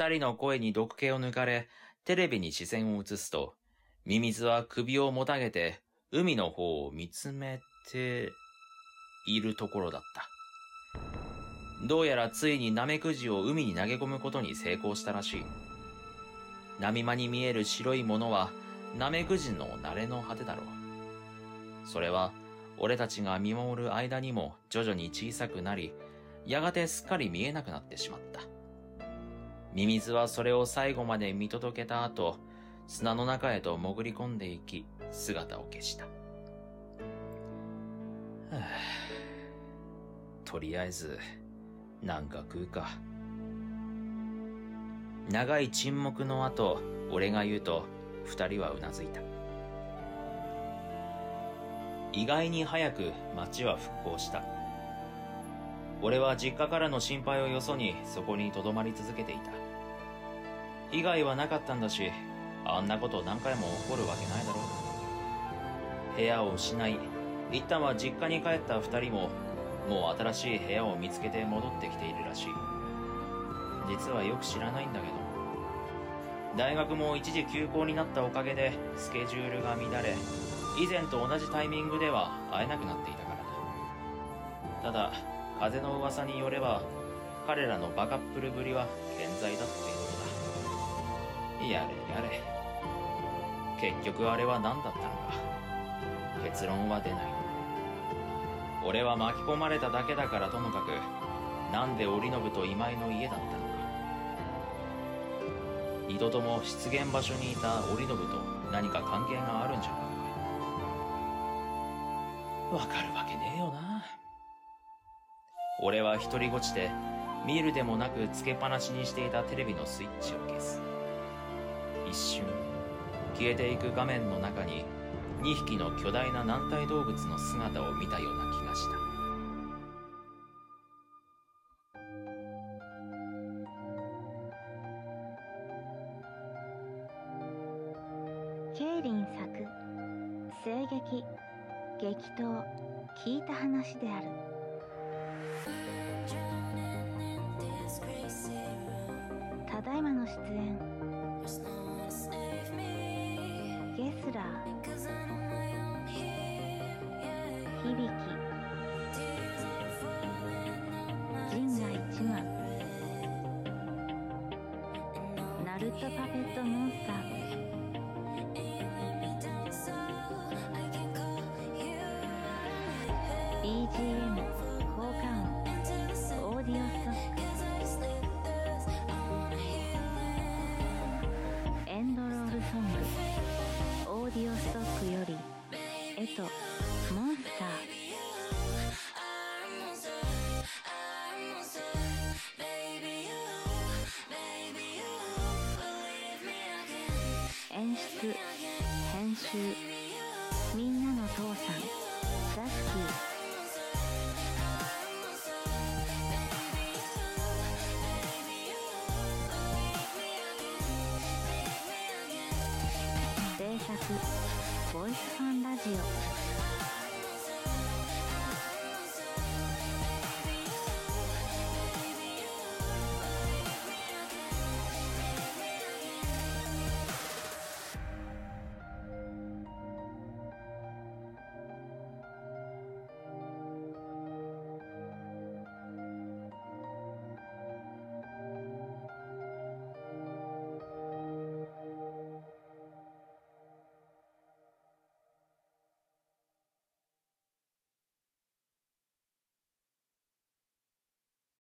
二人の声に毒気を抜かれ、テレビに視線を移すと、ミミズは首をもたげて、海の方を見つめて、いるところだった。どうやらついにナメクジを海に投げ込むことに成功したらしい。波間に見える白いものは、ナメクジの慣れの果てだろう。それは、俺たちが見守る間にも徐々に小さくなり、やがてすっかり見えなくなってしまった。ミミズはそれを最後まで見届けた後、砂の中へと潜り込んでいき、姿を消した。とりあえず、なんか食うか。長い沈黙の後、俺が言うと、二人はうなずいた。意外に早く街は復興した。俺は実家からの心配をよそにそこに留まり続けていた。被害はなかったんだし、あんなこと何回も起こるわけないだろう。部屋を失い、一旦は実家に帰った二人も、もう新しい部屋を見つけて戻ってきているらしい。実はよく知らないんだけど、大学も一時休校になったおかげでスケジュールが乱れ、以前と同じタイミングでは会えなくなっていたからだ。ただ、風の噂によれば、彼らのバカップルぶりは健在だってことだ。やれやれ。結局あれは何だったのか。結論は出ない。俺は巻き込まれただけだからともかく、なんで織信と今井の家だったのか。二度とも出現場所にいた織信と何か関係があるんじゃないかわかるわけねえよな。俺は一人ごちで、見るでもなくつけっぱなしにしていたテレビのスイッチを消す。一瞬、消えていく画面の中に、2匹の巨大な軟体動物の姿を見たような気がした。ケイリン作、声劇、激闘聞いた話であるただいまの出演。ゲスラー。響き。陣内一万ナルトパペットモンスター。演出編集みんなの父さんザスキー。ボイスファンラジオ